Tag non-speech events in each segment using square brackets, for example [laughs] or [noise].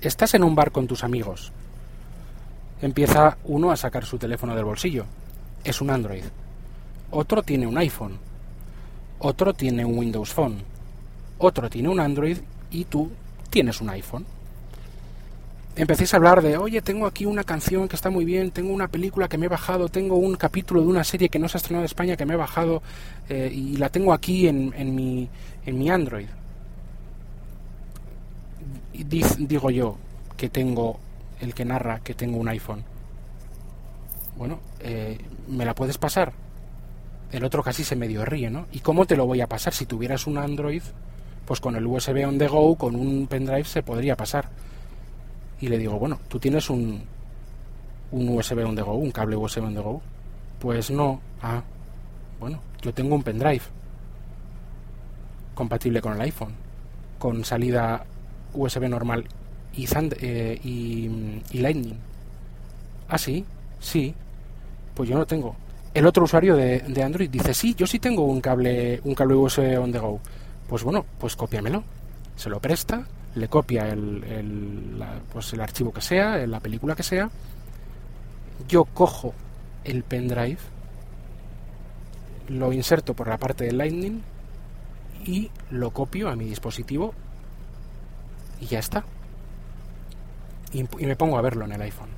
estás en un bar con tus amigos. Empieza uno a sacar su teléfono del bolsillo. Es un Android. Otro tiene un iPhone. Otro tiene un Windows Phone. Otro tiene un Android y tú tienes un iPhone. Empecéis a hablar de, oye, tengo aquí una canción que está muy bien, tengo una película que me he bajado, tengo un capítulo de una serie que no se ha estrenado en España que me he bajado eh, y la tengo aquí en, mi Android. Digo yo que tengo el que narra que tengo un iPhone. Bueno, eh, ¿me la puedes pasar? El otro casi se medio ríe, ¿no? ¿Y cómo te lo voy a pasar? Si tuvieras un Android, pues con el USB on the go, con un pendrive se podría pasar. Y le digo, bueno, tú tienes un, un USB on the go, un cable USB on the go. Pues no. Ah, bueno, yo tengo un pendrive compatible con el iPhone, con salida USB normal y, eh, y, Lightning. Ah, sí, sí. Pues yo no tengo. El otro usuario de, Android dice, sí, yo sí tengo un cable, un cable USB on the go. Pues bueno, pues cópiamelo. Se lo presta, le copia el, el, pues el archivo que sea, la película que sea. Yo cojo el pendrive, lo inserto por la parte del Lightning y lo copio a mi dispositivo y ya está. Y, me pongo a verlo en el iPhone.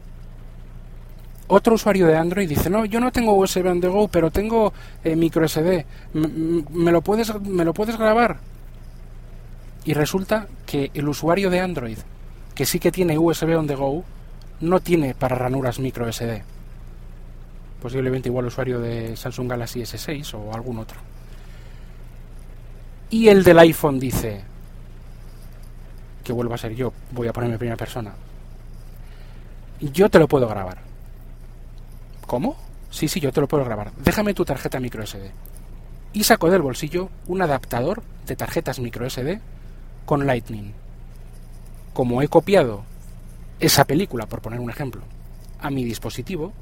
Otro usuario de Android dice, no, yo no tengo USB on the go, pero tengo eh, micro SD. ¿Me, lo puedes, ¿Me lo puedes grabar? Y resulta que el usuario de Android, que sí que tiene USB on the go, no tiene para ranuras micro SD. Posiblemente igual usuario de Samsung Galaxy S6 o algún otro. Y el del iPhone dice, que vuelva a ser yo, voy a ponerme primera persona. Yo te lo puedo grabar. ¿Cómo? Sí, sí, yo te lo puedo grabar. Déjame tu tarjeta micro SD. Y saco del bolsillo un adaptador de tarjetas micro SD con Lightning. Como he copiado esa película, por poner un ejemplo, a mi dispositivo,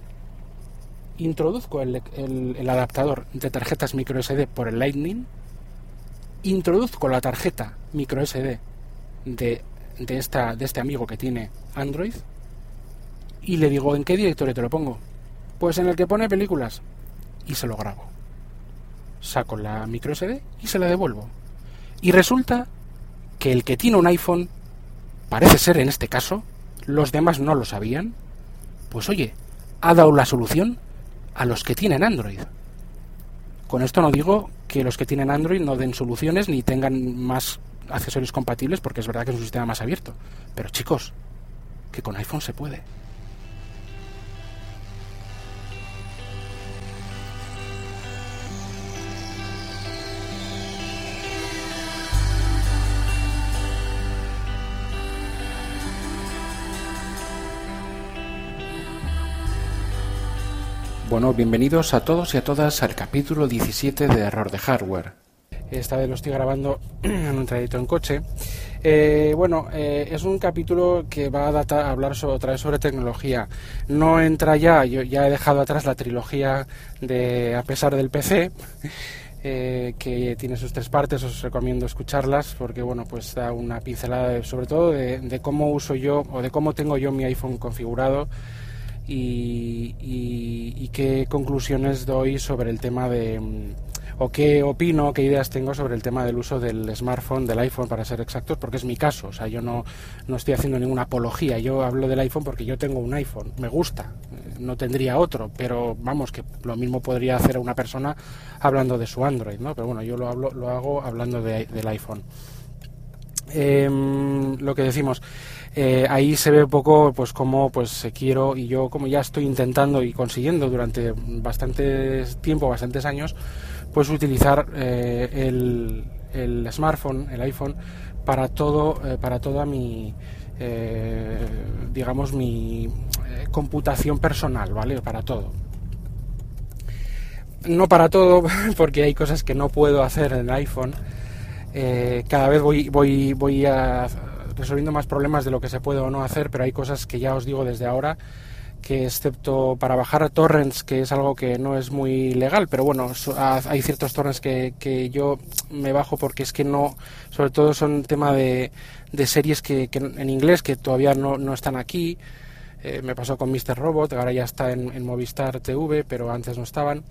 introduzco el, adaptador de tarjetas micro SD por el Lightning, introduzco la tarjeta micro SD de, de, esta, de este amigo que tiene Android y le digo, ¿en qué directorio te lo pongo? Pues en el que pone películas. Y se lo grabo. Saco la micro SD y se la devuelvo. Y resulta que el que tiene un iPhone, parece ser en este caso, los demás no lo sabían, pues oye, ha dado la solución a los que tienen Android. Con esto no digo que los que tienen Android no den soluciones ni tengan más accesorios compatibles porque es verdad que es un sistema más abierto. Pero chicos, que con iPhone se puede. Bueno, bienvenidos a todos y a todas al capítulo 17 de Error de Hardware. Esta vez lo estoy grabando [clears throat] en un trayecto en coche. Eh, bueno, eh, es un capítulo que va a, hablar otra vez sobre tecnología. No entra ya, yo ya he dejado atrás la trilogía de A pesar del PC. [laughs] Eh, que tiene sus tres partes, os recomiendo escucharlas porque bueno, pues da una pincelada sobre todo de cómo uso yo o de cómo tengo yo mi iPhone configurado y, qué conclusiones doy sobre el tema de o qué opino, qué ideas tengo sobre el tema del uso del smartphone, del iPhone para ser exactos, porque es mi caso, o sea, yo no, no estoy haciendo ninguna apología, yo hablo del iPhone porque yo tengo un iPhone, me gusta, eh, no tendría otro, pero vamos, que lo mismo podría hacer una persona hablando de su Android, ¿no? Pero bueno, yo lo, hablo, lo hago hablando del iPhone. Em, lo que decimos, eh, ahí se ve un poco pues cómo pues quiero y yo como ya estoy intentando y consiguiendo durante bastante tiempo, bastantes años, pues utilizar eh, el, el, smartphone, el iPhone, para todo, eh, para toda mi digamos mi computación personal, ¿vale? Para todo. No para todo, [laughs] porque hay cosas que no puedo hacer en el iPhone. cada vez voy, voy, voy a resolviendo más problemas de lo que se puede o no hacer, pero hay cosas que ya os digo desde ahora que excepto para bajar torrents, que es algo que no es muy legal, pero bueno, hay ciertos torrents que, que yo me bajo porque es que no, sobre todo son tema de, de series que, en inglés que todavía no, no están aquí. Eh, me pasó con Mr. Robot, ahora ya está en, en, Movistar TV, pero antes no estaban.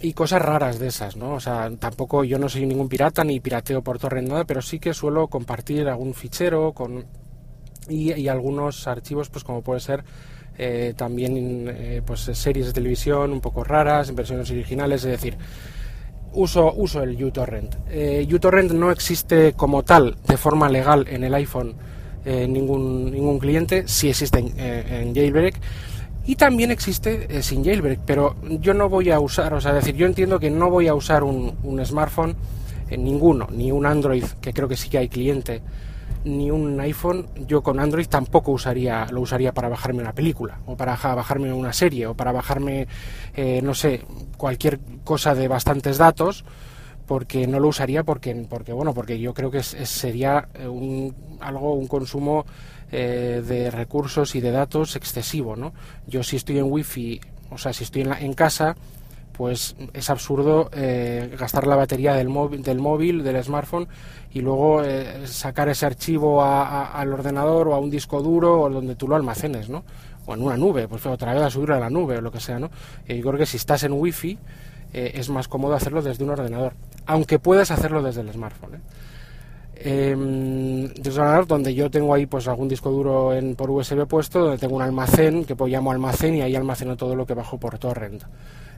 Y cosas raras de esas, ¿no? O sea, tampoco yo no soy ningún pirata ni pirateo por torrent nada, pero sí que suelo compartir algún fichero con y algunos archivos, pues como puede ser eh, también eh, pues series de televisión un poco raras, versiones originales, es decir, uso, uso el uTorrent. Eh, uTorrent no existe como tal de forma legal en el iPhone eh, ningún, ningún cliente, sí existe en, jailbreak. Y también existe sin jailbreak, pero yo no voy a usar, o sea, decir, yo entiendo que no voy a usar un, un smartphone, en ninguno, ni un Android, que creo que sí que hay cliente, ni un iPhone, yo con Android tampoco usaría, lo usaría para bajarme una película, o para bajarme una serie, o para bajarme, eh, no sé, cualquier cosa de bastantes datos, porque no lo usaría porque, porque bueno, porque yo creo que sería eh, un, algo, un consumo eh, de recursos y de datos excesivo, ¿no? Yo si estoy en wifi, o sea, si estoy en, en casa, pues es absurdo eh, gastar la batería del móvil, del móvil, del smartphone y luego eh, sacar ese archivo al ordenador o a un disco duro o donde tú lo almacenes, ¿no? O en una nube, pues otra vez a subirlo a la nube o lo que sea, ¿no? Y yo creo que si estás en wifi eh, es más cómodo hacerlo desde un ordenador, aunque puedes hacerlo desde el smartphone. Eh, ordenador donde yo tengo ahí pues algún disco duro en, por USB puesto, donde tengo un almacén que pues llamo almacén y ahí almaceno todo lo que bajo por torrent.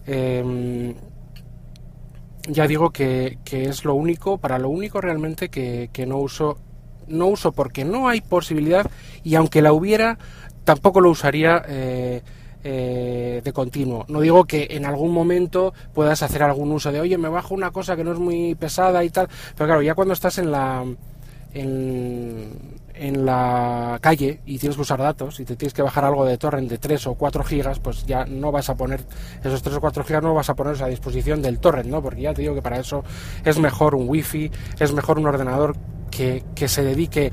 Eh, ya digo que, es lo único, para lo único realmente que, no uso, no uso porque no hay posibilidad y aunque la hubiera, tampoco lo usaría eh, eh, de continuo. No digo que en algún momento puedas hacer algún uso de, oye, me bajo una cosa que no es muy pesada y tal, pero claro, ya cuando estás en la... En, en la calle y tienes que usar datos y te tienes que bajar algo de torrent de 3 o 4 gigas, pues ya no vas a poner esos 3 o 4 gigas, no vas a ponerlos a disposición del torrent, ¿no? Porque ya te digo que para eso es mejor un wifi, es mejor un ordenador que, que se dedique,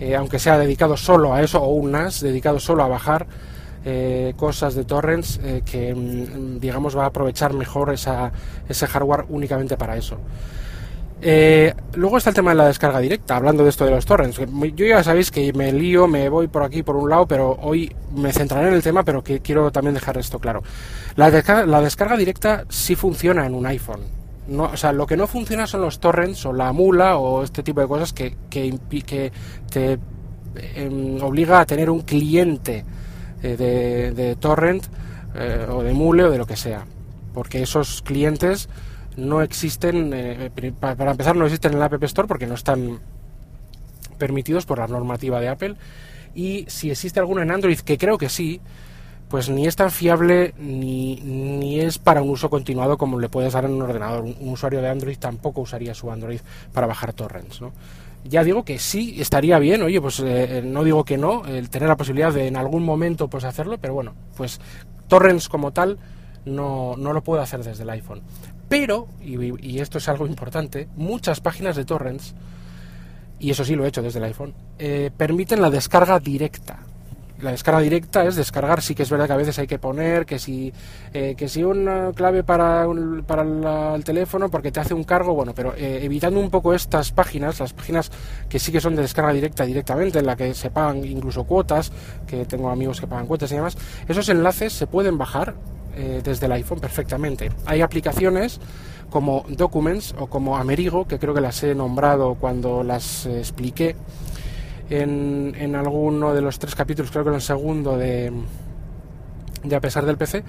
eh, aunque sea dedicado solo a eso, o un NAS dedicado solo a bajar eh, cosas de torrents eh, que, mm, digamos, va a aprovechar mejor esa, ese hardware únicamente para eso. Eh, luego está el tema de la descarga directa, hablando de esto de los torrents. Yo ya sabéis que me lío, me voy por aquí por un lado, pero hoy me centraré en el tema, pero que quiero también dejar esto claro. La descarga, la descarga directa sí funciona en un iPhone. No, o sea, lo que no funciona son los torrents o la mula o este tipo de cosas que, que, que te em, obliga a tener un cliente eh, de, de, torrent eh, o de mule o de lo que sea. Porque esos clientes no existen, eh, para empezar, no existen en la App Store porque no están permitidos por la normativa de Apple. Y si existe alguno en Android, que creo que sí, pues ni es tan fiable ni, ni es para un uso continuado como le puedes dar en un ordenador. Un, usuario de Android tampoco usaría su Android para bajar torrents, ¿no? Ya digo que sí, estaría bien, oye, pues eh, no digo que no, el tener la posibilidad de en algún momento pues hacerlo, pero bueno, pues torrents como tal no, no lo puedo hacer desde el iPhone. Pero, y, esto es algo importante, muchas páginas de torrents, y eso sí lo he hecho desde el iPhone, eh, permiten la descarga directa. La descarga directa es descargar, sí que es verdad que a veces hay que poner que si, eh, que si una clave para, para el teléfono porque te hace un cargo, bueno, pero eh, evitando un poco estas páginas, las páginas que sí que son de descarga directa directamente, en la que se pagan incluso cuotas, que tengo amigos que pagan cuotas y demás, esos enlaces se pueden bajar eh, desde el iPhone perfectamente. Hay aplicaciones como Documents o como Amerigo, que creo que las he nombrado cuando las eh, expliqué en, en, alguno de los tres capítulos, creo que en el segundo de, de A pesar del PC,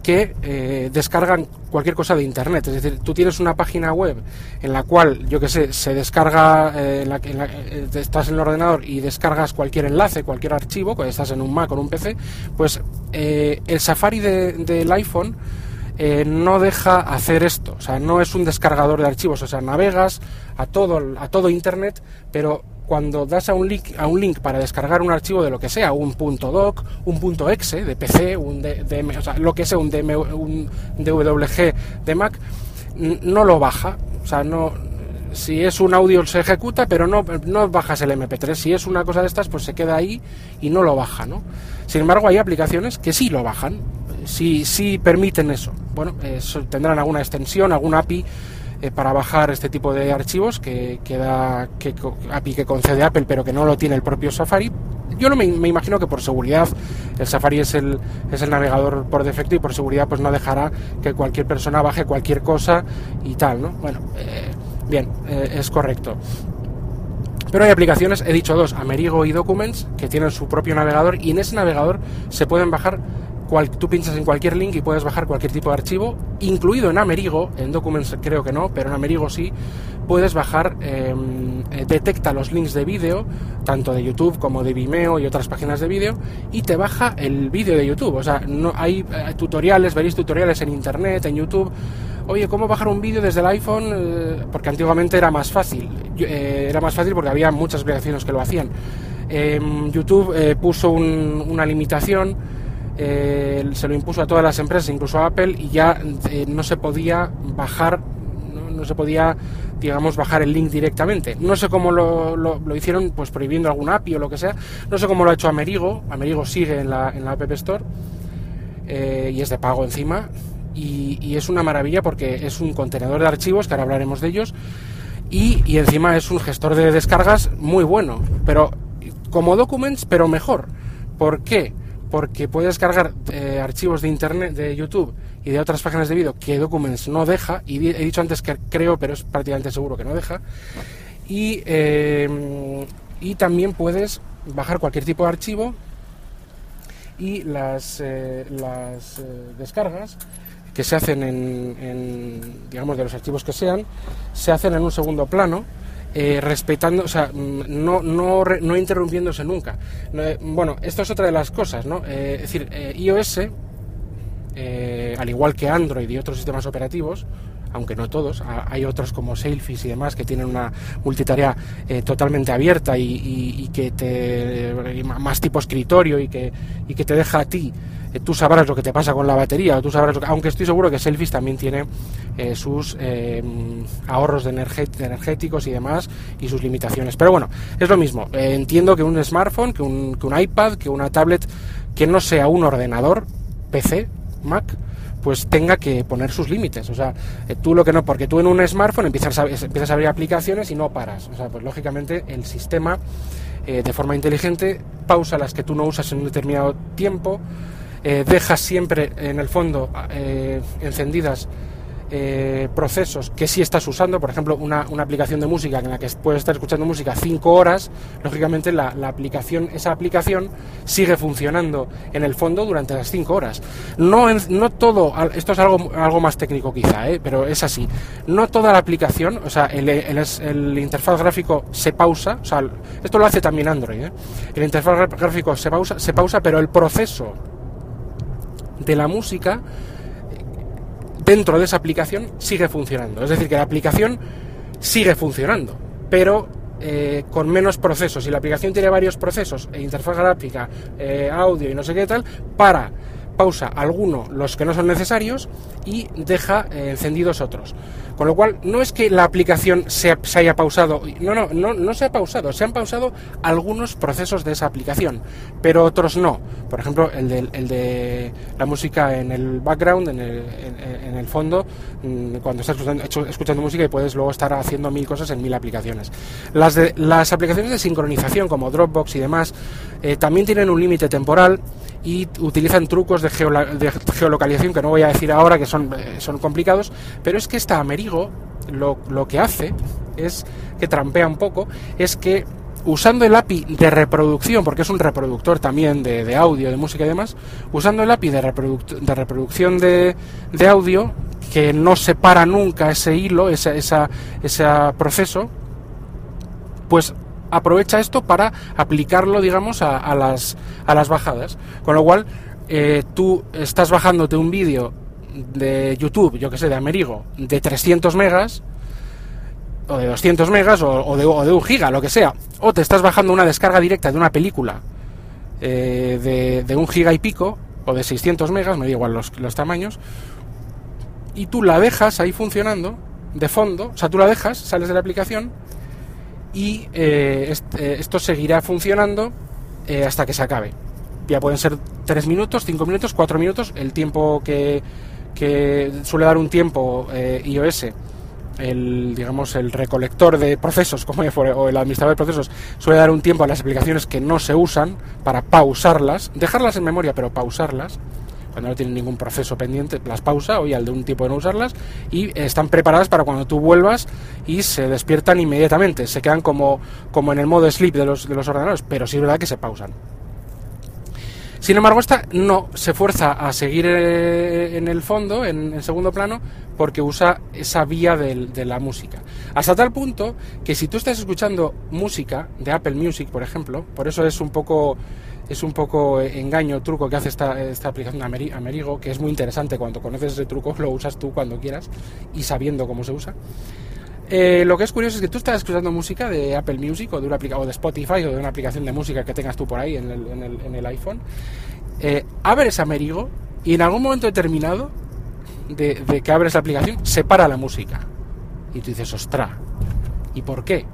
que eh, descargan cualquier cosa de internet. Es decir, tú tienes una página web en la cual, yo que sé, se descarga, eh, en la, en eh, estás en el ordenador y descargas cualquier enlace, cualquier archivo, cuando estás en un Mac o en un PC, pues el Safari del iPhone no deja hacer esto. O sea, no es un descargador de archivos. O sea, navegas a todo, a todo internet, pero cuando das a un link a un link para descargar un archivo de lo que sea, un .doc, un .exe de PC, un DM, o sea, lo que sea, un, un DWG de Mac, no lo baja, o sea, no Si es un audio se ejecuta, pero no, no bajas el MP3. Si es una cosa de estas, pues se queda ahí y no lo baja, ¿no? Sin embargo, hay aplicaciones que sí lo bajan, sí, sí permiten eso. Bueno, tendrán alguna extensión, alguna API eh, para bajar este tipo de archivos que, que da que, API que concede Apple, pero que no lo tiene el propio Safari. Yo no me, imagino que por seguridad el Safari es el, es el navegador por defecto y por seguridad pues no dejará que cualquier persona baje cualquier cosa y tal, ¿no? Bueno, eh, bien, eh, es correcto. Pero hay aplicaciones, he dicho dos, Amerigo y Documents, que tienen su propio navegador y en ese navegador se pueden bajar tú pinchas en cualquier link y puedes bajar cualquier tipo de archivo, incluido en Amerigo, en Documents creo que no, pero en Amerigo sí, puedes bajar, em, eh, detecta los links de vídeo, tanto de YouTube como de Vimeo y otras páginas de vídeo, y te baja el vídeo de YouTube. O sea, no hay eh, tutoriales, veréis tutoriales en Internet, en YouTube. Oye, ¿cómo bajar un vídeo desde el iPhone? Eh, porque antiguamente era más fácil. era más fácil porque había muchas aplicaciones que lo hacían. Em, YouTube puso una limitación eh, se lo impuso a todas las empresas, incluso a Apple, y ya eh, no se podía bajar, no, se podía, digamos, bajar el link directamente. No sé cómo lo, hicieron, pues prohibiendo algún API o lo que sea. No sé cómo lo ha hecho Amerigo. Amerigo sigue en la, App Store eh, y es de pago encima. Y, es una maravilla porque es un contenedor de archivos, que ahora hablaremos de ellos, y encima es un gestor de descargas muy bueno, pero como Documents, pero mejor. ¿Por qué? Porque puedes cargar eh, archivos de internet, de YouTube y de otras páginas de vídeo que Documents no deja, y he dicho antes que creo, pero es prácticamente seguro que no deja, y, y también puedes bajar cualquier tipo de archivo y las, eh, las eh, descargas que se hacen en, en, digamos, de los archivos que sean, se hacen en un segundo plano eh, respetando, o sea, mm, no, no, no interrumpiéndose nunca. Eh, bueno, esto es otra de las cosas, ¿no? Eh, es decir, iOS, al igual que Android y otros sistemas operativos, aunque no todos, hay otros como Sailfish y demás que tienen una multitarea totalmente abierta y, que te más tipo escritorio y que, y que te deja a ti tú sabrás lo que te pasa con la batería, o tú sabrás aunque estoy seguro que Selfies también tiene eh, sus eh, ahorros de energéticos y demás y sus limitaciones. Pero bueno, es lo mismo. Eh, entiendo que un smartphone, que un, que un iPad, que una tablet que no sea un ordenador, PC, Mac, pues tenga que poner sus límites. O sea, tú lo que no, porque tú en un smartphone empiezas a, empiezas a abrir aplicaciones y no paras. O sea, pues lógicamente el sistema de forma inteligente pausa las que tú no usas en un determinado tiempo eh, dejas siempre en el fondo eh, encendidas eh, procesos que si estás usando, por ejemplo, una, aplicación de música en la que puedes estar escuchando música cinco horas, lógicamente la, aplicación, esa aplicación sigue funcionando en el fondo durante las cinco horas. No, no todo, esto es algo, algo más técnico quizá, pero es así. No toda la aplicación, o sea, el, el, interfaz gráfico se pausa, o sea, esto lo hace también Android, el interfaz gráfico se pausa, se pausa, pero el proceso de la música dentro de esa aplicación sigue funcionando. Es decir, que la aplicación sigue funcionando, pero eh, con menos procesos. Y la aplicación tiene varios procesos, e interfaz gráfica, eh, audio y no sé qué tal, para pausa alguno los que no son necesarios y deja eh, encendidos otros. Con lo cual, no es que la aplicación se, haya pausado, no, no, no, se ha pausado, se han pausado algunos procesos de esa aplicación, pero otros no. Por ejemplo, el de, el de la música en el background, en el, en, el fondo, mm, cuando estás escuchando, escuchando, música y puedes luego estar haciendo mil cosas en mil aplicaciones. Las, de, las aplicaciones de sincronización como Dropbox y demás eh, también tienen un límite temporal y utilizan trucos de, geolocalización que no voy a decir ahora que son, eh, son complicados, pero es que esta Amerigo lo, lo que hace es que trampea un poco, es que usando el API de reproducción, porque es un reproductor también de, audio, de música y demás, usando el API de, de reproducción de, de, audio, que no separa nunca ese hilo, ese, esa, ese proceso, pues aprovecha esto para aplicarlo, digamos, a, las, a las bajadas. Con lo cual, eh, tú estás bajándote un vídeo de YouTube, yo que sé, de Amerigo, de 300 megas, o de 200 megas, o, de, o, de, un giga, lo que sea, o te estás bajando una descarga directa de una película eh, de, de, un giga y pico, o de 600 megas, me da igual los, los tamaños, y tú la dejas ahí funcionando, de fondo, o sea, tú la dejas, sales de la aplicación y eh, eh, esto seguirá funcionando eh, hasta que se acabe. Ya pueden ser 3 minutos, 5 minutos, 4 minutos, el tiempo que, que suele dar un tiempo iOS el digamos el recolector de procesos [laughs] como o el administrador de procesos suele dar un tiempo a las aplicaciones que no se usan para pausarlas dejarlas en memoria pero pausarlas cuando no tienen ningún proceso pendiente, las pausa, o al de un tipo de no usarlas, y están preparadas para cuando tú vuelvas y se despiertan inmediatamente. Se quedan como, como en el modo sleep de los, de los ordenadores, pero sí es verdad que se pausan. Sin embargo, esta no se fuerza a seguir eh, en el fondo, en, segundo plano, porque usa esa vía de, la música. Hasta tal punto que si tú estás escuchando música de Apple Music, por ejemplo, por eso es un poco es un poco engaño, truco que hace esta, esta aplicación Amerigo, que es muy interesante. Cuando conoces ese truco, lo usas tú cuando quieras y sabiendo cómo se usa. Eh, lo que es curioso es que tú estás escuchando música de Apple Music o de, una o de Spotify o de una aplicación de música que tengas tú por ahí en el, iPhone. Eh, abres Amerigo y en algún momento determinado de, de, que abres la aplicación se para la música. Y tú dices, ostra, ¿y por qué?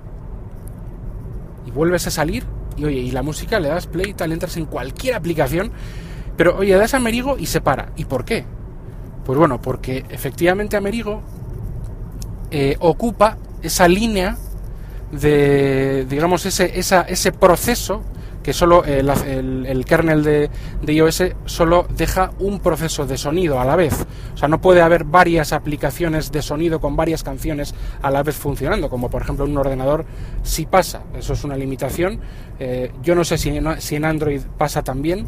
Y vuelves a salir y oye, y la música le das play y tal, entras en cualquier aplicación, pero oye, das Amerigo y se para. ¿Y por qué? Pues bueno, porque efectivamente Amerigo eh, ocupa esa línea de, digamos, ese, esa, ese proceso que solo el, kernel de, iOS solo deja un proceso de sonido a la vez. O sea, no puede haber varias aplicaciones de sonido con varias canciones a la vez funcionando, como por ejemplo un ordenador sí pasa. Eso es una limitación. Eh, yo no sé si, si en Android pasa también.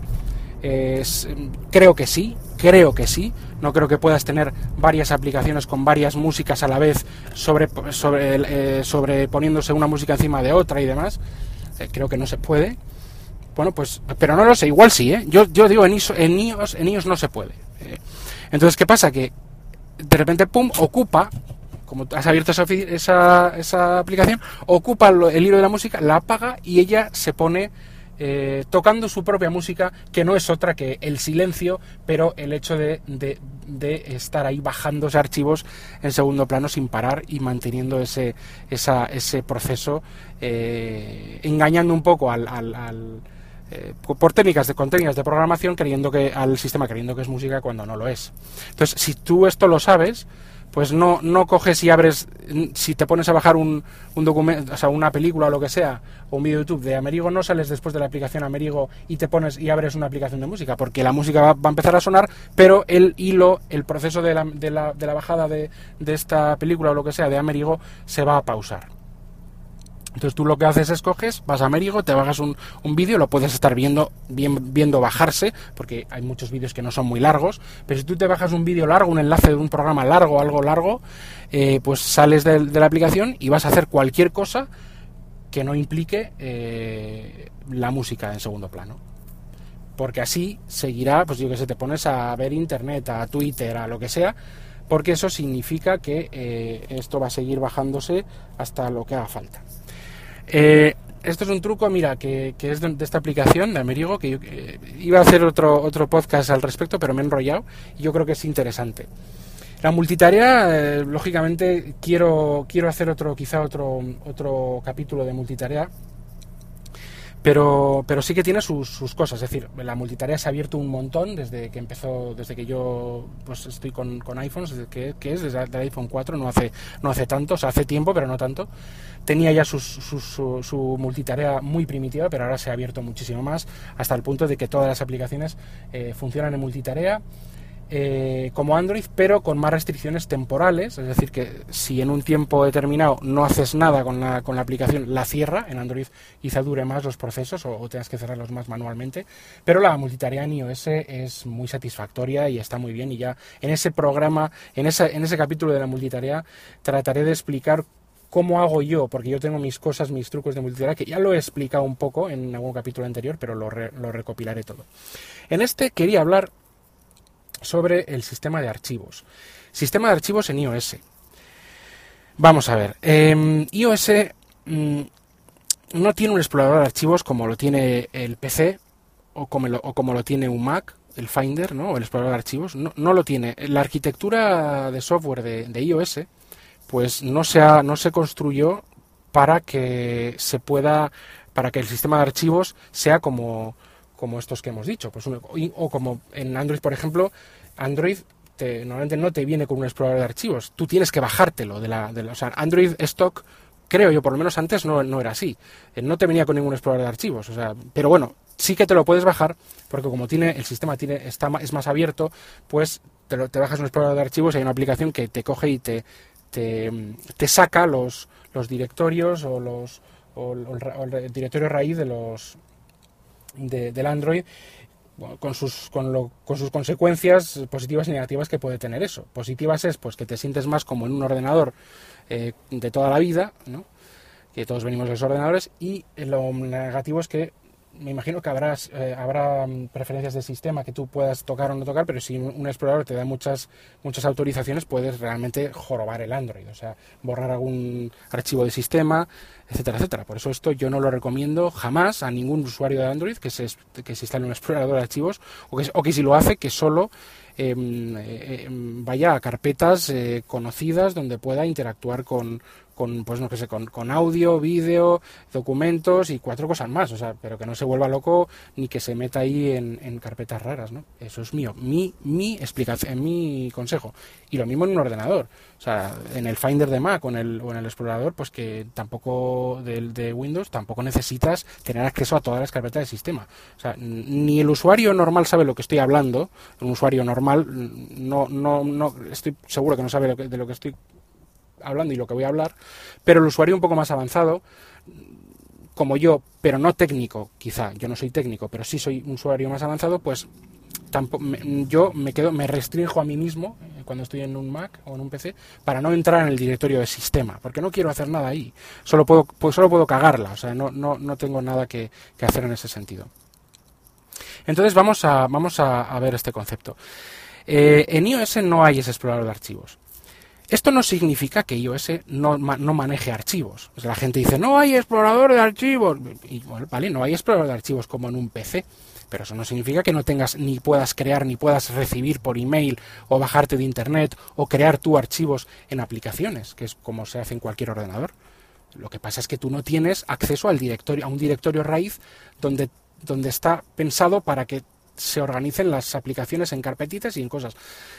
Creo que sí, creo que sí. No creo que puedas tener varias aplicaciones con varias músicas a la vez sobre, sobre, eh, sobreponiéndose una música encima de otra y demás. Eh, creo que no se puede. Bueno, pues, pero no lo sé, igual sí, ¿eh? Yo, yo digo, en iOS, en iOS, en iOS no se puede. ¿eh? Entonces, ¿qué pasa? Que de repente, pum, ocupa, como has abierto esa, esa, esa aplicación, ocupa el hilo de la música, la apaga y ella se pone eh, tocando su propia música, que no es otra que el silencio, pero el hecho de, estar ahí bajándose archivos en segundo plano sin parar y manteniendo ese, esa, ese proceso, eh, engañando un poco al, al eh, por técnicas de, con técnicas de programación creyendo que al sistema creyendo que es música cuando no lo es. Entonces, si tú esto lo sabes, pues no, no coges y abres, si te pones a bajar un, un documento, o sea, una película o lo que sea, o un vídeo de YouTube de Amerigo, no sales después de la aplicación Amerigo y te pones y abres una aplicación de música, porque la música va, a empezar a sonar, pero el hilo, el proceso de la, de la, de la bajada de, de esta película o lo que sea de Amerigo se va a pausar. Entonces tú lo que haces es coges, vas a Merigo, te bajas un, un vídeo, lo puedes estar viendo, bien, viendo bajarse, porque hay muchos vídeos que no son muy largos, pero si tú te bajas un vídeo largo, un enlace de un programa largo, algo largo, eh, pues sales de, la aplicación y vas a hacer cualquier cosa que no implique eh, la música en segundo plano. Porque así seguirá, pues yo que sé, te pones a ver internet, a Twitter, a lo que sea, porque eso significa que eh, esto va a seguir bajándose hasta lo que haga falta. Eh, esto es un truco, mira, que, es de, esta aplicación de Amerigo, que yo iba a hacer otro, otro podcast al respecto, pero me he enrollado y yo creo que es interesante. La multitarea, eh, lógicamente, quiero, quiero hacer otro, quizá otro, otro capítulo de multitarea pero, pero sí que tiene sus, sus, cosas, es decir, la multitarea se ha abierto un montón desde que empezó, desde que yo pues estoy con, con iPhones, desde que, es desde el iPhone 4, no hace, no hace tanto, o sea, hace tiempo, pero no tanto. Tenía ya su, su, multitarea muy primitiva, pero ahora se ha abierto muchísimo más, hasta el punto de que todas las aplicaciones eh, funcionan en multitarea. Eh, como Android, pero con más restricciones temporales, es decir, que si en un tiempo determinado no haces nada con la, con la aplicación, la cierra, en Android quizá dure más los procesos o, tengas que cerrarlos más manualmente, pero la multitarea en iOS es muy satisfactoria y está muy bien. Y ya en ese programa, en, en ese capítulo de la multitarea, trataré de explicar cómo hago yo, porque yo tengo mis cosas, mis trucos de multitarea, que ya lo he explicado un poco en algún capítulo anterior, pero lo recopilaré todo. En este quería hablar sobre el sistema de archivos. Sistema de archivos en iOS. Vamos a ver. Em, iOS mm, no tiene un explorador de archivos como lo tiene el PC o como lo, tiene un Mac, el Finder, ¿no? O el explorador de archivos. No, lo tiene. La arquitectura de software de, iOS pues no se, ha, no se construyó para que se pueda, para que el sistema de archivos sea como, como estos que hemos dicho. Pues o como en Android, por ejemplo, Android normalmente no te viene con un explorador de archivos. Tú tienes que bajártelo de la, de o sea, Android Stock creo yo, por lo menos antes no, no era así. Eh, no te venía con ningún explorador de archivos. O sea, pero bueno, sí que te lo puedes bajar, porque como tiene, el sistema tiene, está, es más abierto, pues te, bajas un explorador de archivos y hay una aplicación que te coge y te, te, te saca los, los directorios o los o el, directorio raíz de los de, del Android con sus, con, lo, con sus consecuencias positivas y negativas que puede tener eso. Positivas es pues que te sientes más como en un ordenador eh, de toda la vida, ¿no? que todos venimos de los ordenadores, y lo negativo es que me imagino que habrá, eh, habrá mm, preferencias de sistema que tú puedas tocar o no tocar, pero si un explorador te da muchas, muchas autorizaciones, puedes realmente jorobar el Android, o sea, borrar algún archivo de sistema, etcétera, etcétera. Por eso esto yo no lo recomiendo jamás a ningún usuario de Android que se, que se instale un explorador de archivos o que, o que si lo hace, que solo em, eh, em, vaya a carpetas eh, conocidas donde pueda interactuar con, con pues no sé, con, con, audio, vídeo, documentos y cuatro cosas más, o sea, pero que no se vuelva loco ni que se meta ahí en, carpetas raras, ¿no? Eso es mío, mi, mi explicación, mi consejo. Y lo mismo en un ordenador, o sea, en el Finder de Mac o en el, o en el explorador, pues que tampoco de, Windows tampoco necesitas tener acceso a todas las carpetas del sistema. O sea, ni el usuario normal sabe lo que estoy hablando, un usuario normal no, no, no, estoy seguro que no sabe de lo que estoy hablando y lo que voy a hablar, pero el usuario un poco más avanzado, como yo, pero no técnico, quizá, yo no soy técnico, pero sí soy un usuario más avanzado, pues tampoco, yo me quedo, me restringo a mí mismo eh, cuando estoy en un Mac o en un PC para no entrar en el directorio de sistema, porque no quiero hacer nada ahí, solo puedo, pues solo puedo cagarla, o sea, no, no, no tengo nada que, hacer en ese sentido. Entonces vamos a, vamos a, ver este concepto. Eh, en iOS no hay ese explorador de archivos. Esto no significa que iOS no, no maneje archivos. la gente dice, no hay explorador de archivos. Y, vale, no hay explorador de archivos como en un PC. Pero eso no significa que no tengas ni puedas crear ni puedas recibir por email o bajarte de internet o crear tú archivos en aplicaciones, que es como se hace en cualquier ordenador. Lo que pasa es que tú no tienes acceso al directorio, a un directorio raíz donde, donde está pensado para que se organicen las aplicaciones en carpetitas y en cosas.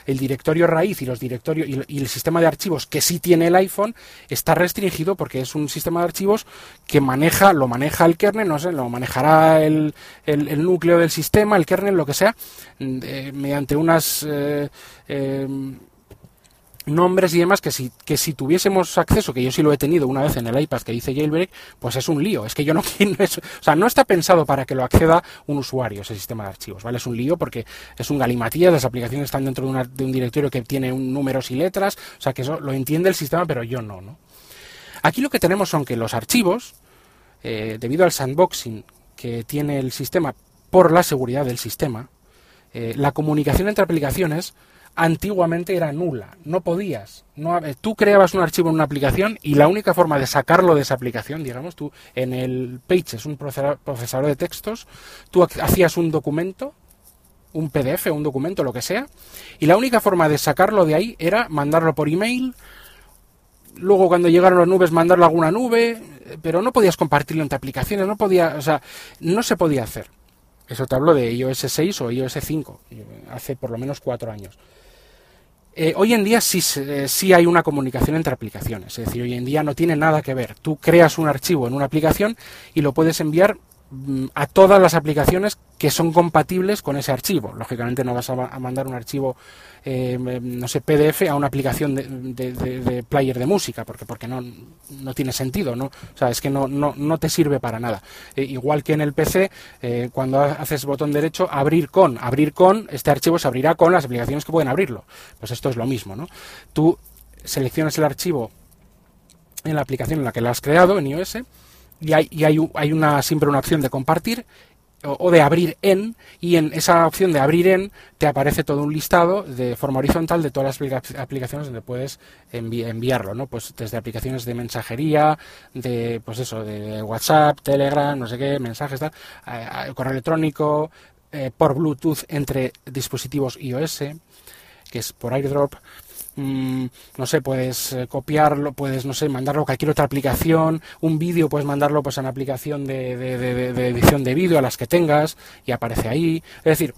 El directorio raíz y los directorios y, el sistema de archivos que sí tiene el iPhone está restringido porque es un sistema de archivos que maneja, lo maneja el kernel, no sé, lo manejará el, el, núcleo del sistema, el kernel, lo que sea, mm, eh, mediante unas eh, eh, nombres y demás que si, que si tuviésemos acceso, que yo sí lo he tenido una vez en el iPad que dice jailbreak, pues es un lío. Es que yo no [laughs] quiero. O sea, no está pensado para que lo acceda un usuario ese sistema de archivos, ¿vale? Es un lío porque es un galimatías, las aplicaciones están dentro de, una, de un directorio que tiene un, números y letras, o sea que eso lo entiende el sistema, pero yo no, ¿no? Aquí lo que tenemos son que los archivos, eh, debido al sandboxing que tiene el sistema por la seguridad del sistema, eh, la comunicación entre aplicaciones antiguamente era nula, no podías. No, tú creabas un archivo en una aplicación y la única forma de sacarlo de esa aplicación, digamos, tú en el Pages, un procesador de textos, tú hacías un documento, un PDF, un documento, lo que sea, y la única forma de sacarlo de ahí era mandarlo por email, luego cuando llegaron las nubes mandarlo a alguna nube, pero no podías compartirlo entre aplicaciones, no podía, o sea, no se podía hacer. Eso te hablo de iOS 6 o iOS 5, hace por lo menos cuatro años. Eh, hoy en día sí, eh, sí hay una comunicación entre aplicaciones, es decir, hoy en día no tiene nada que ver. Tú creas un archivo en una aplicación y lo puedes enviar Mm, a todas las aplicaciones que son compatibles con ese archivo. Lógicamente no vas a, mandar un archivo, eh, no sé, PDF a una aplicación de, player de música, porque, porque no, no tiene sentido, ¿no? O sea, es que no, no, no te sirve para nada. Eh, igual que en el PC, eh, cuando haces botón derecho, abrir con, abrir con, este archivo se abrirá con las aplicaciones que pueden abrirlo. Pues esto es lo mismo, ¿no? Tú seleccionas el archivo en la aplicación en la que lo has creado, en iOS, y hay, y hay, hay una, siempre una opción de compartir o, de abrir en y en esa opción de abrir en te aparece todo un listado de forma horizontal de todas las aplicaciones donde puedes enviarlo, ¿no? Pues desde aplicaciones de mensajería, de pues eso, de WhatsApp, Telegram, no sé qué, mensajes, tal, correo electrónico, eh, por Bluetooth entre dispositivos iOS, que es por AirDrop, mm, no sé, puedes eh, copiarlo, puedes, no sé, mandarlo a cualquier otra aplicación, un vídeo puedes mandarlo pues a una aplicación de, de edición de vídeo a las que tengas y aparece ahí. Es decir,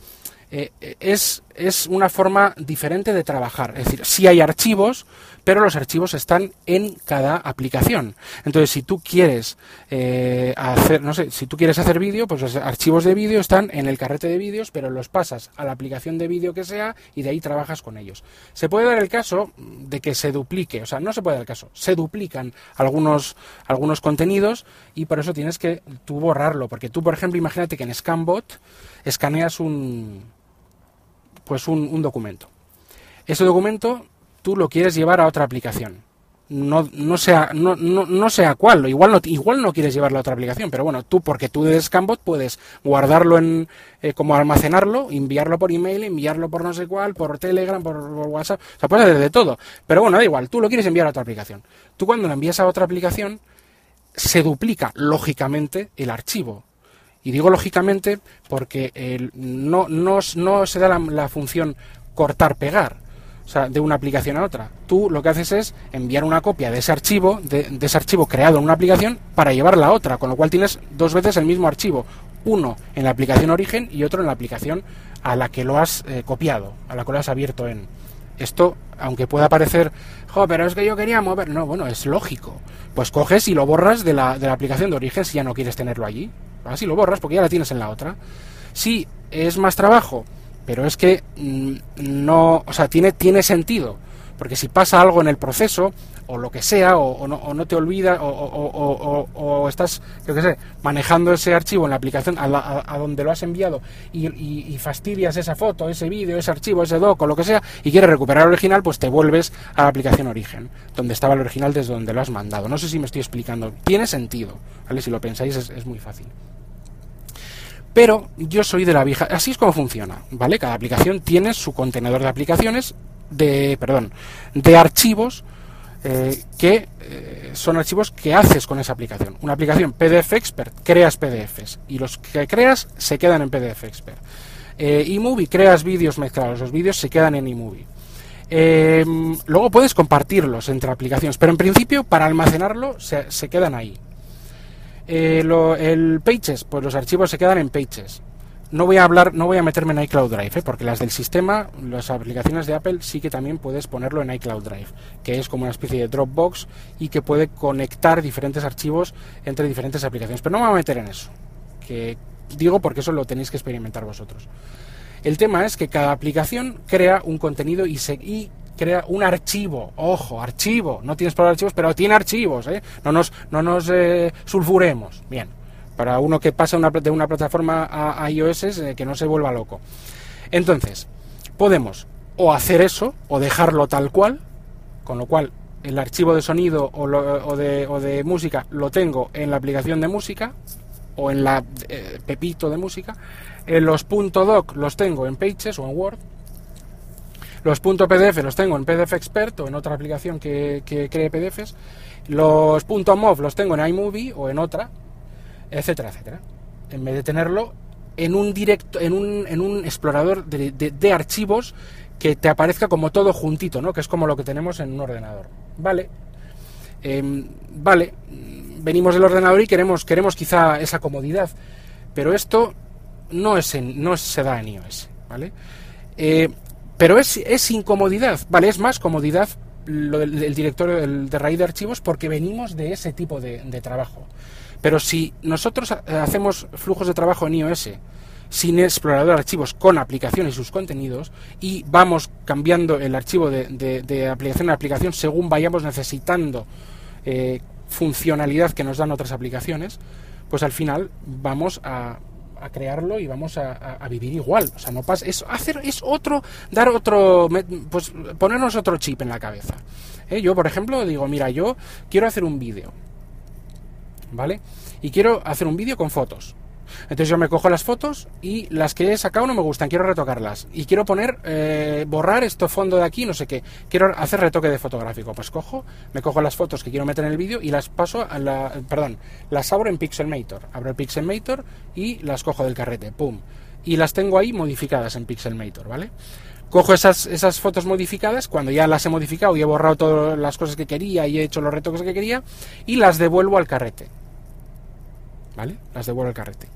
eh, es, es una forma diferente de trabajar. Es decir, si hay archivos, pero los archivos están en cada aplicación. Entonces, si tú quieres eh, hacer, no sé, si tú quieres hacer vídeo, pues los archivos de vídeo están en el carrete de vídeos, pero los pasas a la aplicación de vídeo que sea y de ahí trabajas con ellos. Se puede dar el caso de que se duplique, o sea, no se puede dar el caso, se duplican algunos, algunos contenidos y por eso tienes que tú borrarlo, porque tú, por ejemplo, imagínate que en Scanbot escaneas un pues un, documento. Ese documento tú lo quieres llevar a otra aplicación. No, no, sea, no, no, no sea cuál, igual no, igual no quieres llevarlo a otra aplicación, pero bueno, tú porque tú de Scambot puedes guardarlo en, eh, como almacenarlo, enviarlo por email, enviarlo por no sé cuál, por Telegram, por, WhatsApp, o sea, puedes hacer de todo, pero bueno, da igual, tú lo quieres enviar a otra aplicación. Tú cuando lo envías a otra aplicación, se duplica lógicamente el archivo, y digo lógicamente porque no, se da la, función cortar-pegar, o sea, de una aplicación a otra. Tú lo que haces es enviar una copia de ese archivo, de, ese archivo creado en una aplicación, para llevarla a otra, con lo cual tienes dos veces el mismo archivo, uno en la aplicación origen y otro en la aplicación a la que lo has eh, copiado, a la que lo has abierto en. Esto, aunque pueda parecer, jo, pero es que yo quería mover, no, bueno, es lógico. Pues coges y lo borras de la, de la aplicación de origen si ya no quieres tenerlo allí. Así lo borras porque ya la tienes en la otra. Sí, es más trabajo, pero es que mm, no, o sea, tiene, tiene sentido. Porque si pasa algo en el proceso, o lo que sea, o, no, te olvidas, o, estás, yo qué sé, manejando ese archivo en la aplicación a, donde lo has enviado y, fastidias esa foto, ese vídeo, ese archivo, ese doc o lo que sea, y quieres recuperar el original, pues te vuelves a la aplicación origen, donde estaba el original desde donde lo has mandado. No sé si me estoy explicando. Tiene sentido, ¿vale? Si lo pensáis es muy fácil. Pero yo soy de la vieja. Así es como funciona, ¿vale? Cada aplicación tiene su contenedor de aplicaciones, de, perdón, de archivos eh, que eh, son archivos que haces con esa aplicación. Una aplicación PDF Expert, creas PDFs y los que creas se quedan en PDF Expert. Eh, eMovie, creas vídeos mezclados, los vídeos se quedan en eMovie. luego puedes compartirlos entre aplicaciones, pero en principio para almacenarlo se quedan ahí, el Pages, pues los archivos se quedan en Pages. No voy a hablar, no voy a meterme en iCloud Drive, ¿eh? porque las del sistema, las aplicaciones de Apple sí que también puedes ponerlo en iCloud Drive, que es como una especie de Dropbox y que puede conectar diferentes archivos entre diferentes aplicaciones. Pero no me voy a meter en eso, que digo porque eso lo tenéis que experimentar vosotros. El tema es que cada aplicación crea un contenido y, se, y crea un archivo, ojo, archivo, no tienes para archivos, pero tiene archivos, ¿eh? no nos, no nos eh, sulfuremos, bien, para uno que pasa de una plataforma a, iOS eh, que no se vuelva loco. Entonces, podemos o hacer eso o dejarlo tal cual, con lo cual el archivo de sonido o, de, música lo tengo en la aplicación de música o en la pepito de música, los .doc los tengo en Pages o en Word los .pdf los tengo en PDF Expert o en otra aplicación que, cree PDFs. Los .mov los tengo en iMovie o en otra, etcétera, etcétera. En vez de tenerlo en un directo, en un, en un explorador de, archivos que te aparezca como todo juntito, ¿no? Que es como lo que tenemos en un ordenador. Vale. Em, vale. Venimos del ordenador y queremos, queremos quizá esa comodidad. Pero esto no, es no se da en iOS. ¿Vale? Eh, pero es, es incomodidad, ¿vale? Es más comodidad lo del, directorio de raíz de archivos porque venimos de ese tipo de, trabajo. Pero si nosotros hacemos flujos de trabajo en iOS sin explorador de archivos con aplicación y sus contenidos y vamos cambiando el archivo de, aplicación a aplicación según vayamos necesitando eh, funcionalidad que nos dan otras aplicaciones, pues al final vamos a a crearlo y vamos a, vivir igual. O sea, no pasa. Es hacer, es otro, dar otro, pues ponernos otro chip en la cabeza. ¿Eh? Yo, por ejemplo, digo, mira, yo quiero hacer un vídeo, ¿vale? Y quiero hacer un vídeo con fotos. Entonces yo me cojo las fotos y las que he sacado no me gustan, quiero retocarlas. Y quiero poner, eh, borrar esto fondo de aquí, no sé qué. Quiero hacer retoque de fotográfico. Pues cojo, me cojo las fotos que quiero meter en el vídeo y las paso a la, perdón, las abro en Pixelmator. Abro el Pixelmator y las cojo del carrete, pum. y las tengo ahí modificadas en Pixelmator, ¿vale? Cojo esas, esas fotos modificadas, cuando ya las he modificado y he borrado todas las cosas que quería y he hecho los retoques que quería, y las devuelvo al carrete. ¿Vale? Las devuelvo al carrete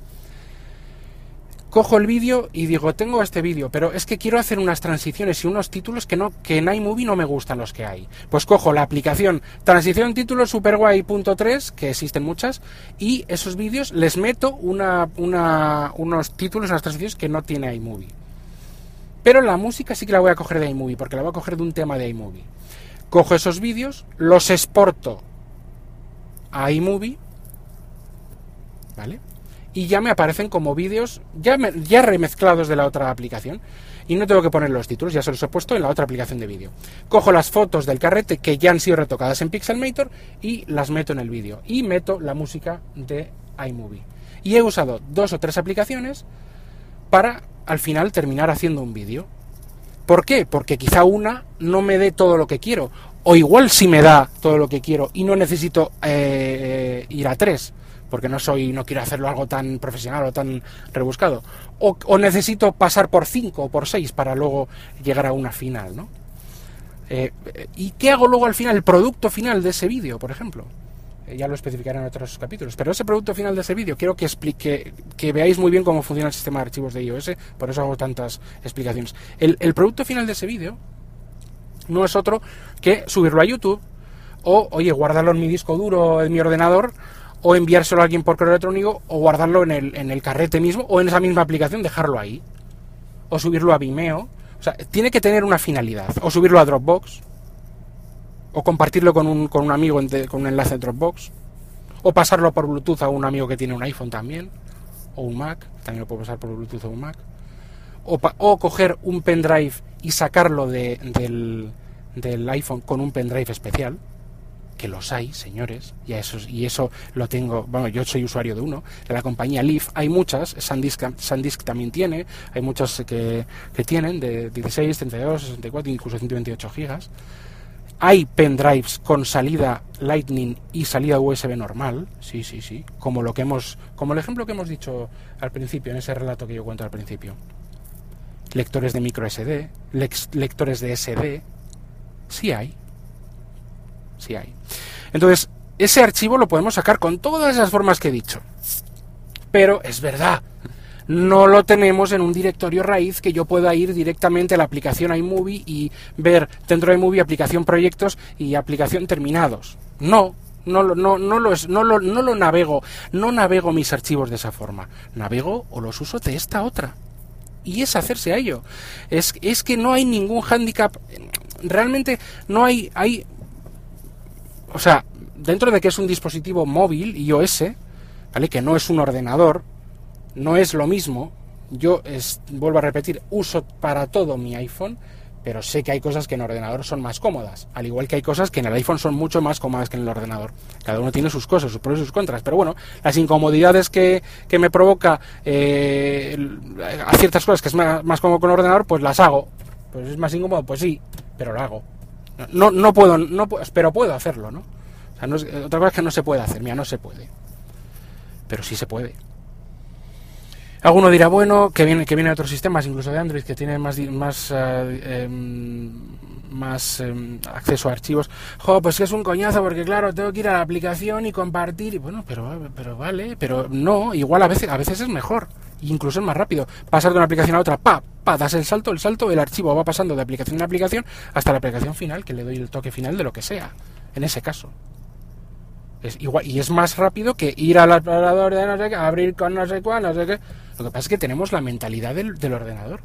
cojo el vídeo y digo, tengo este vídeo, pero es que quiero hacer unas transiciones y unos títulos que no que en iMovie no me gustan los que hay. Pues cojo la aplicación transición título superguay.3, que existen muchas, y esos vídeos les meto una, una, unos títulos, unas transiciones que no tiene iMovie. Pero la música sí que la voy a coger de iMovie, porque la voy a coger de un tema de iMovie. Cojo esos vídeos, los exporto a iMovie, ¿vale? y ya me aparecen como vídeos ya, ya remezclados de la otra aplicación. Y no tengo que poner los títulos, ya se los he puesto en la otra aplicación de vídeo. Cojo las fotos del carrete que ya han sido retocadas en Pixelmator y las meto en el vídeo. Y meto la música de iMovie. Y he usado dos o tres aplicaciones para al final terminar haciendo un vídeo. ¿Por qué? Porque quizá una no me dé todo lo que quiero. O igual sí me da todo lo que quiero y no necesito eh, ir a tres porque no soy, no quiero hacerlo algo tan profesional o tan rebuscado. O, necesito pasar por cinco o por seis para luego llegar a una final, ¿no? Eh, ¿Y qué hago luego al final? El producto final de ese vídeo, por ejemplo. Eh, ya lo especificaré en otros capítulos. Pero ese producto final de ese vídeo quiero que explique, que veáis muy bien cómo funciona el sistema de archivos de iOS, por eso hago tantas explicaciones. El, el producto final de ese vídeo no es otro que subirlo a YouTube o, oye, guardarlo en mi disco duro en mi ordenador o enviárselo a alguien por correo electrónico o guardarlo en el, en el carrete mismo o en esa misma aplicación, dejarlo ahí. O subirlo a Vimeo. O sea, tiene que tener una finalidad. O subirlo a Dropbox. O compartirlo con un, con un amigo con un enlace de Dropbox. O pasarlo por Bluetooth a un amigo que tiene un iPhone también. O un Mac. También lo puedo pasar por Bluetooth a un Mac. O, o coger un pendrive y sacarlo de, del, del iPhone con un pendrive especial que los hay, señores, y eso, y eso lo tengo, bueno, yo soy usuario de uno, de la compañía Leaf, hay muchas, SanDisk, SanDisk también tiene, hay muchas que, que tienen de 16, 32, 64, incluso 128 gigas. Hay pendrives con salida Lightning y salida USB normal, sí, sí, sí, como lo que hemos, como el ejemplo que hemos dicho al principio, en ese relato que yo cuento al principio. Lectores de micro SD, lectores de SD, sí hay, sí hay. Entonces, ese archivo lo podemos sacar con todas esas formas que he dicho. Pero es verdad, no lo tenemos en un directorio raíz que yo pueda ir directamente a la aplicación iMovie y ver dentro de iMovie aplicación proyectos y aplicación terminados. No, no, no, no, lo, es, no, lo, no lo navego, no navego mis archivos de esa forma. Navego o los uso de esta otra. Y es hacerse a ello. Es, es que no hay ningún hándicap. Realmente no hay, hay o sea, dentro de que es un dispositivo móvil, iOS, ¿vale? Que no es un ordenador, no es lo mismo. Yo, es, vuelvo a repetir, uso para todo mi iPhone, pero sé que hay cosas que en ordenador son más cómodas, al igual que hay cosas que en el iPhone son mucho más cómodas que en el ordenador. Cada uno tiene sus cosas, sus pros y sus contras, pero bueno, las incomodidades que, que me provoca eh, a ciertas cosas que es más, más cómodo con el ordenador, pues las hago. Pues es más incómodo, pues sí, pero lo hago. No, no puedo, no, pero puedo hacerlo, ¿no? O sea, no otra cosa es que no se puede hacer, mira, no se puede. Pero sí se puede. Alguno dirá, bueno, que viene, que viene otros sistemas, incluso de Android, que tienen más, más, eh, em, más em, acceso a archivos. Jo, pues que es un coñazo, porque claro, tengo que ir a la aplicación y compartir. Y bueno, pero, pero vale, pero no, igual a veces, a veces es mejor incluso es más rápido. Pasar de una aplicación a otra, pa, pa, das el salto, el salto, el archivo va pasando de aplicación a aplicación hasta la aplicación final, que le doy el toque final de lo que sea, en ese caso. Es igual, y es más rápido que ir al ordenador de no sé qué, abrir con no sé cuál, no sé qué. Lo que pasa es que tenemos la mentalidad del ordenador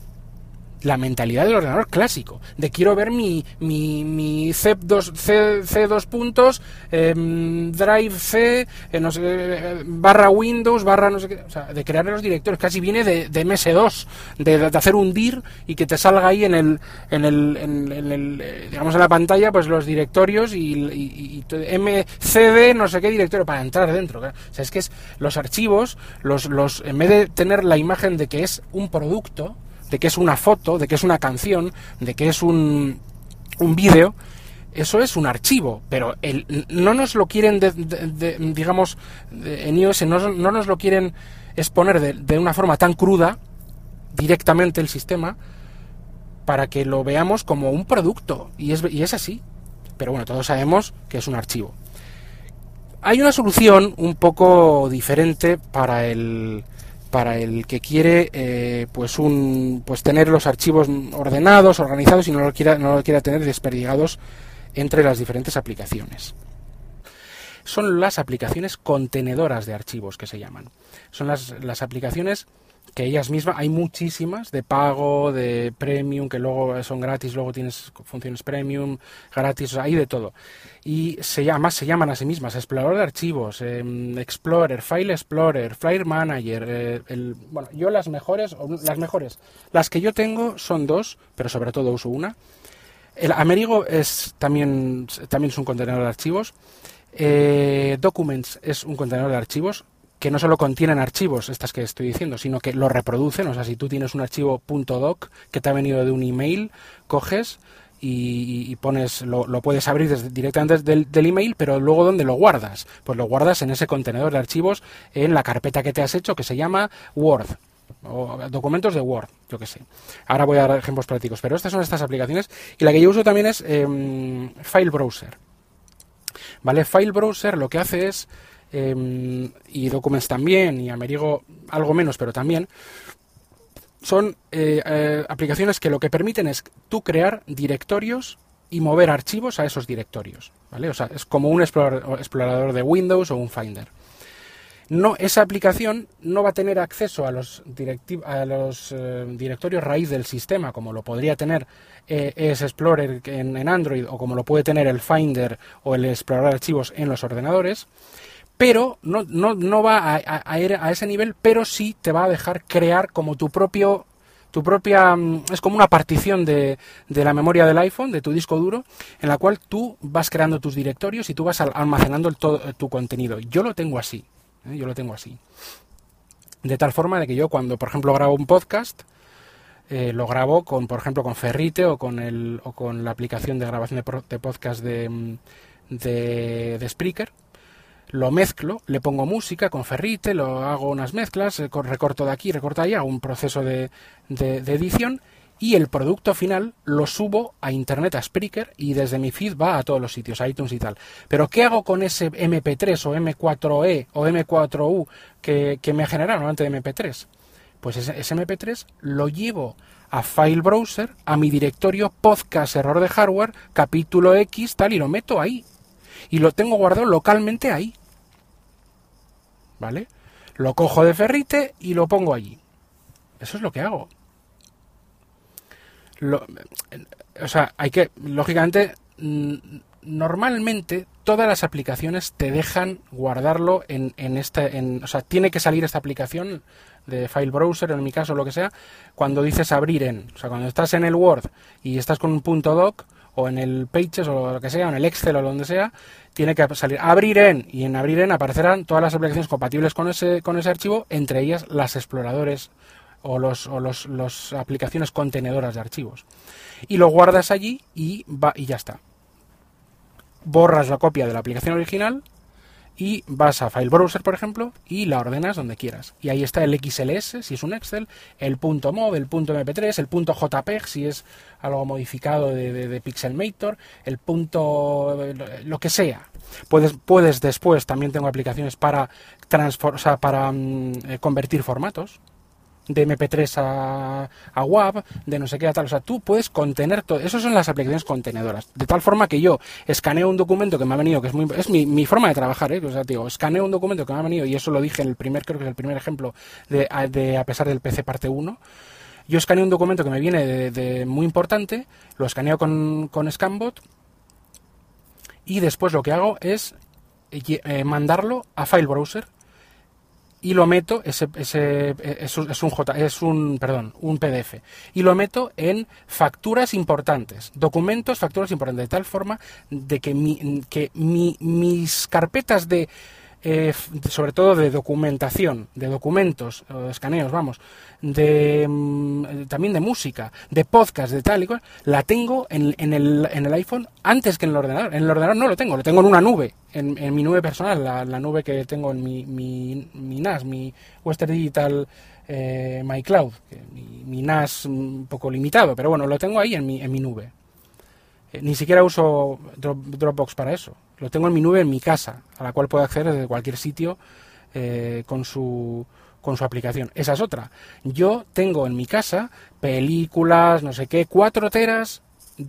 la mentalidad del ordenador clásico, de quiero ver mi, mi, mi C2, C, 2 puntos, em, Drive C, eh, no sé, barra Windows, barra no sé qué, o sea, de crear los directorios, casi viene de, de MS2, de, hacer un dir y que te salga ahí en el, en el, en, el eh, digamos en la pantalla, pues los directorios y, y, MCD, no sé qué directorio, para entrar dentro. O sea, es que es los archivos, los, los, en vez de tener la imagen de que es un producto, de que es una foto, de que es una canción, de que es un, un vídeo, eso es un archivo, pero el, no nos lo quieren, digamos, en iOS no, no, nos lo quieren exponer de, una forma tan cruda directamente el sistema para que lo veamos como un producto. Y es, y es así. Pero bueno, todos sabemos que es un archivo. Hay una solución un poco diferente para el, para el que quiere eh, pues un pues tener los archivos ordenados organizados y no lo quiera no lo quiera tener desperdigados entre las diferentes aplicaciones. Son las aplicaciones contenedoras de archivos que se llaman. Son las, las aplicaciones que ellas mismas, hay muchísimas de pago, de premium, que luego son gratis, luego tienes funciones premium, gratis, hay de todo. Y se llama, se llaman a sí mismas explorador de archivos, em, Explorer, File Explorer, File Manager. Eh, bueno, yo las mejores, las mejores, las que yo tengo son dos, pero sobre todo uso una. El Amerigo es también, también es un contenedor de archivos. Eh, Documents es un contenedor de archivos que no solo contienen archivos, estas que estoy diciendo, sino que lo reproducen. O sea, si tú tienes un archivo .doc que te ha venido de un email, coges y, pones, lo, puedes abrir directamente del, del, email, pero luego ¿dónde lo guardas? Pues lo guardas en ese contenedor de archivos en la carpeta que te has hecho que se llama Word o documentos de Word, yo que sé. Ahora voy a dar ejemplos prácticos, pero estas son estas aplicaciones y la que yo uso también es em, File Browser. ¿Vale? File Browser lo que hace es Em, y Documents también, y Amerigo algo menos, pero también, son eh, eh, aplicaciones que lo que permiten es tú crear directorios y mover archivos a esos directorios. ¿vale? O sea, es como un explorador, de Windows o un Finder. No, esa aplicación no va a tener acceso a los, a los eh, directorios raíz del sistema, como lo podría tener ES Explorer en, en, Android o como lo puede tener el Finder o el explorador de archivos en los ordenadores, pero no, no, no va a, ir a ese nivel, pero sí te va a dejar crear como tu propio tu propia mm, es como una partición de, de, la memoria del iPhone, de tu disco duro, en la cual tú vas creando tus directorios y tú vas almacenando todo tu contenido. Yo lo tengo así, ¿eh? yo lo tengo así. De tal forma de que yo cuando, por ejemplo, grabo un podcast, eh, lo grabo con, por ejemplo, con Ferrite o con el o con la aplicación de grabación de, de podcast de, mm, de, de Spreaker lo mezclo, le pongo música con ferrite, lo hago unas mezclas, eh, recorto de aquí, recorto de allá, un proceso de, de, edición y el producto final lo subo a internet, a Spreaker y desde mi feed va a todos los sitios, a iTunes y tal. Pero ¿qué hago con ese MP3 o M4E o M4U que, que me generaron antes de MP3? Pues ese, ese MP3 lo llevo a File Browser, a mi directorio podcast error de hardware, capítulo X, tal, y lo meto ahí. Y lo tengo guardado localmente ahí. ¿Vale? Lo cojo de ferrite y lo pongo allí. Eso es lo que hago. o sea, hay que, lógicamente, normalmente todas las aplicaciones te dejan guardarlo en, en este, en, o sea, tiene que salir esta aplicación de file browser, en mi caso, lo que sea, cuando dices abrir en, o sea, cuando estás en el Word y estás con un punto doc, o en el Pages o lo que sea, en el Excel o donde sea, tiene que salir abrir en y en abrir en aparecerán todas las aplicaciones compatibles con ese, con ese archivo, entre ellas las exploradores o los, o los, los aplicaciones contenedoras de archivos. Y lo guardas allí y va y ya está. Borras la copia de la aplicación original y vas a File Browser, por ejemplo, y la ordenas donde quieras. Y ahí está el XLS, si es un Excel, el punto .mov, el punto .mp3, el punto .jpeg, si es algo modificado de, de, Pixelmator, el punto... lo que sea. Puedes, puedes después, también tengo aplicaciones para, transfor para mm, eh, convertir formatos de MP3 a, a WAV, de no sé qué tal. O sea, tú puedes contener todo. Esas son las aplicaciones contenedoras. De tal forma que yo escaneo un documento que me ha venido, que es muy es mi, mi forma de trabajar, ¿eh? O sea, digo, escaneo un documento que me ha venido, y eso lo dije en el primer, creo que es el primer ejemplo de, de a pesar del PC parte 1. Yo escaneo un documento que me viene de, muy importante, lo escaneo con, con Scanbot y después lo que hago es eh, mandarlo a File Browser y lo meto ese, ese es, un, es un J es un perdón un PDF y lo meto en facturas importantes documentos facturas importantes de tal forma de que mi, que mi, mis carpetas de eh, sobre todo de documentación, de documentos, escaneos, vamos, de mm, también de música, de podcast, de tal y cual, la tengo en, en, el, en el iPhone antes que en el ordenador. En el ordenador no lo tengo, lo tengo en una nube, en, mi nube personal, la, la, nube que tengo en mi, mi, NAS, mi Western Digital eh, My Cloud, mi mi NAS un poco limitado, pero bueno, lo tengo ahí en mi, en mi nube. Eh, ni siquiera uso Dropbox para eso. Lo tengo en mi nube en mi casa, a la cual puedo acceder desde cualquier sitio eh, con su con su aplicación. Esa es otra. Yo tengo en mi casa películas, no sé qué, cuatro teras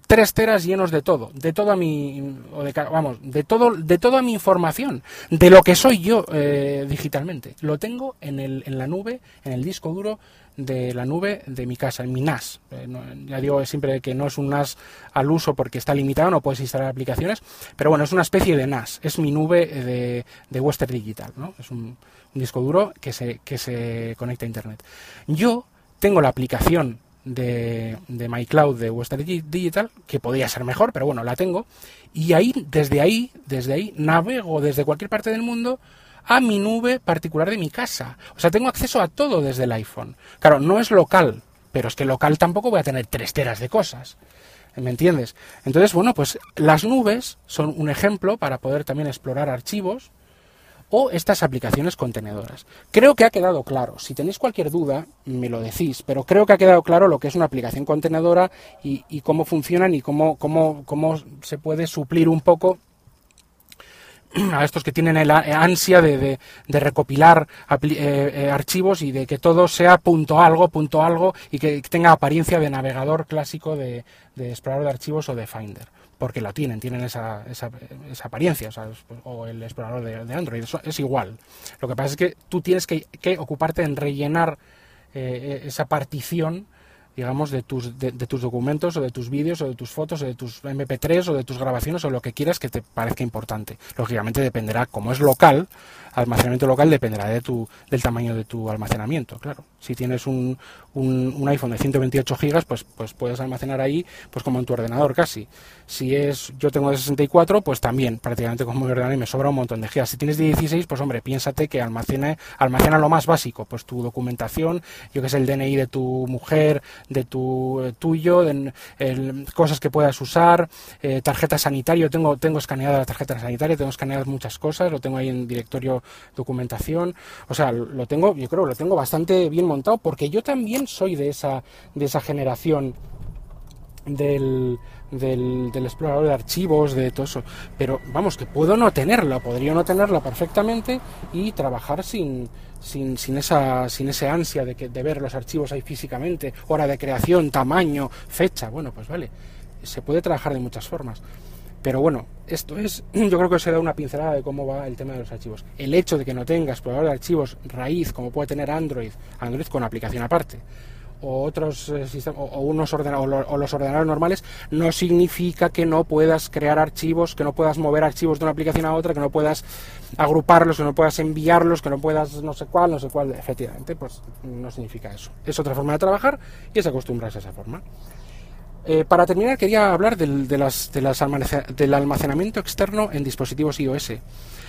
tres teras llenos de todo, de toda mi, o de, vamos, de todo, de toda mi información, de lo que soy yo eh, digitalmente. Lo tengo en, el, en la nube, en el disco duro de la nube de mi casa, en mi NAS. Eh, ya digo siempre que no es un NAS al uso porque está limitado, no puedes instalar aplicaciones, pero bueno, es una especie de NAS, es mi nube de, de Western Digital, ¿no? Es un, un disco duro que se, que se conecta a Internet. Yo tengo la aplicación de, de MyCloud de Western Digital, que podría ser mejor, pero bueno, la tengo. Y ahí, desde ahí, desde ahí, navego desde cualquier parte del mundo a mi nube particular de mi casa. O sea, tengo acceso a todo desde el iPhone. Claro, no es local, pero es que local tampoco voy a tener tres teras de cosas. ¿Me entiendes? Entonces, bueno, pues las nubes son un ejemplo para poder también explorar archivos o estas aplicaciones contenedoras. Creo que ha quedado claro. Si tenéis cualquier duda, me lo decís, pero creo que ha quedado claro lo que es una aplicación contenedora y, cómo funcionan y cómo, cómo, cómo se puede suplir un poco [clears throat] a estos que tienen la ansia de, recopilar eh, eh, archivos y de que todo sea punto algo, punto algo y que tenga apariencia de navegador clásico de explorador de archivos o de Finder porque la tienen, tienen esa, esa, esa apariencia, o, el explorador de, Android, es igual. Lo que pasa es que tú tienes que, ocuparte en rellenar eh, esa partición digamos, de tus, de, tus documentos o de tus vídeos o de tus fotos o de tus MP3 o de tus grabaciones o lo que quieras que te parezca importante. Lógicamente dependerá, como es local, almacenamiento local dependerá de tu, del tamaño de tu almacenamiento, claro. Si tienes un, un, iPhone de 128 gigas, pues, pues puedes almacenar ahí pues como en tu ordenador casi. Si es, yo tengo de 64, pues también prácticamente como mi ordenador y me sobra un montón de gigas. Si tienes de 16, pues hombre, piénsate que almacena, almacena lo más básico, pues tu documentación, yo que sé, el DNI de tu mujer, de tu eh, tuyo, de, cosas que puedas usar, eh, tarjeta sanitaria, tengo, tengo escaneada la tarjeta sanitaria, tengo escaneadas muchas cosas, lo tengo ahí en directorio documentación, o sea, lo tengo, yo creo, lo tengo bastante bien montado porque yo también soy de esa, de esa generación del, del, explorador de archivos, de todo eso. Pero vamos, que puedo no tenerla, podría no tenerla perfectamente y trabajar sin, sin, sin, esa, sin ese ansia de, que, de ver los archivos ahí físicamente, hora de creación, tamaño, fecha. Bueno, pues vale, se puede trabajar de muchas formas. Pero bueno, esto es, [clears throat] yo creo que se da una pincelada de cómo va el tema de los archivos. El hecho de que no tenga explorador de archivos raíz, como puede tener Android, Android con aplicación aparte, o otros eh, sistemas, o, unos ordenadores, o, los ordenadores normales, no significa que no puedas crear archivos, que no puedas mover archivos de una aplicación a otra, que no puedas agruparlos, que no puedas enviarlos, que no puedas no sé cuál, no sé cuál. Efectivamente, pues no significa eso. Es otra forma de trabajar y es acostumbrarse a esa forma. Eh, para terminar, quería hablar del, de las, de las del almacenamiento externo en dispositivos iOS.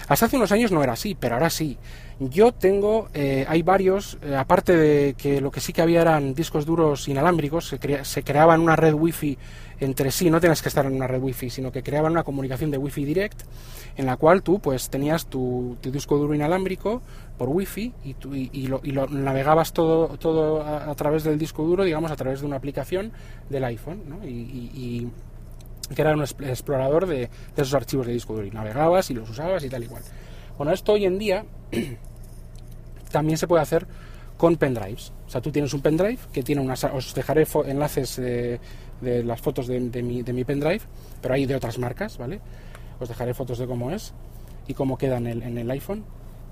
Hasta hace unos años no era así, pero ahora sí. Yo tengo, eh, hay varios, eh, aparte de que lo que sí que había eran discos duros inalámbricos, se, crea, se creaban una red wifi entre sí, no tenías que estar en una red wifi, sino que creaban una comunicación de wifi direct en la cual tú pues tenías tu, disco duro inalámbrico por wifi y, tú, y, lo, navegabas todo, todo a, través del disco duro, digamos, a través de una aplicación del iPhone, ¿no? y, que era un explorador de, esos archivos de disco duro y navegabas y los usabas y tal y cual. Bueno, esto hoy en día [clears throat] también se puede hacer con pendrives. O sea, tú tienes un pendrive que tiene unas... Os dejaré enlaces de, las fotos de, mi, pendrive, pero hay de otras marcas, ¿vale? Os dejaré fotos de cómo es y cómo queda en el iPhone.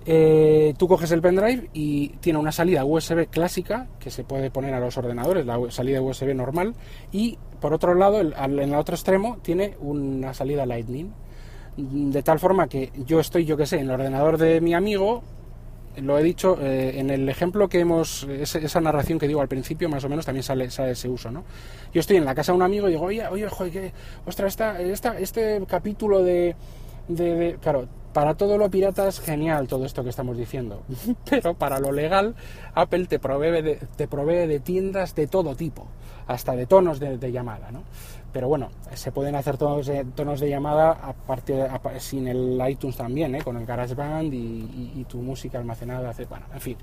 Eh, tú coges el pendrive y tiene una salida USB clásica que se puede poner a los ordenadores, la salida USB normal, y por otro lado, en el otro extremo, tiene una salida Lightning. De tal forma que yo estoy, yo que sé, en el ordenador de mi amigo, lo he dicho, eh, en el ejemplo que hemos, esa narración que digo al principio, más o menos también sale, ese uso, ¿no? Yo estoy en la casa de un amigo y digo, oye, oye, joder, que, ostras, esta, este capítulo de, de, claro, para todo lo pirata es genial todo esto que estamos diciendo, [laughs] pero para lo legal Apple te provee de, te provee de tiendas de todo tipo, hasta de tonos de, llamada, ¿no? Pero bueno, se pueden hacer tonos de, tonos de llamada aparte, sin el iTunes también, ¿eh? con el GarageBand y, y, tu música almacenada, bueno, en fin.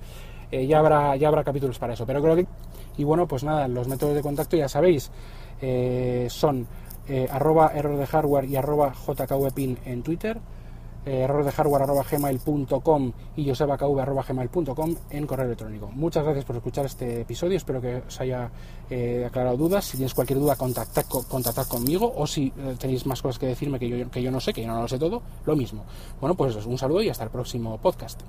eh, ya, habrá, ya habrá capítulos para eso. Pero creo que... Y bueno, pues nada, los métodos de contacto ya sabéis, eh, son eh, arroba error de hardware y arroba jkvpin en Twitter, eh, error de hardware arroba gmail.com y josebakv arroba gmail.com en correo electrónico. Muchas gracias por escuchar este episodio, espero que os haya eh, aclarado dudas. Si tienes cualquier duda, contactad, co- contactad conmigo o si eh, tenéis más cosas que decirme que yo, que yo no sé, que yo no lo sé todo, lo mismo. Bueno, pues un saludo y hasta el próximo podcast.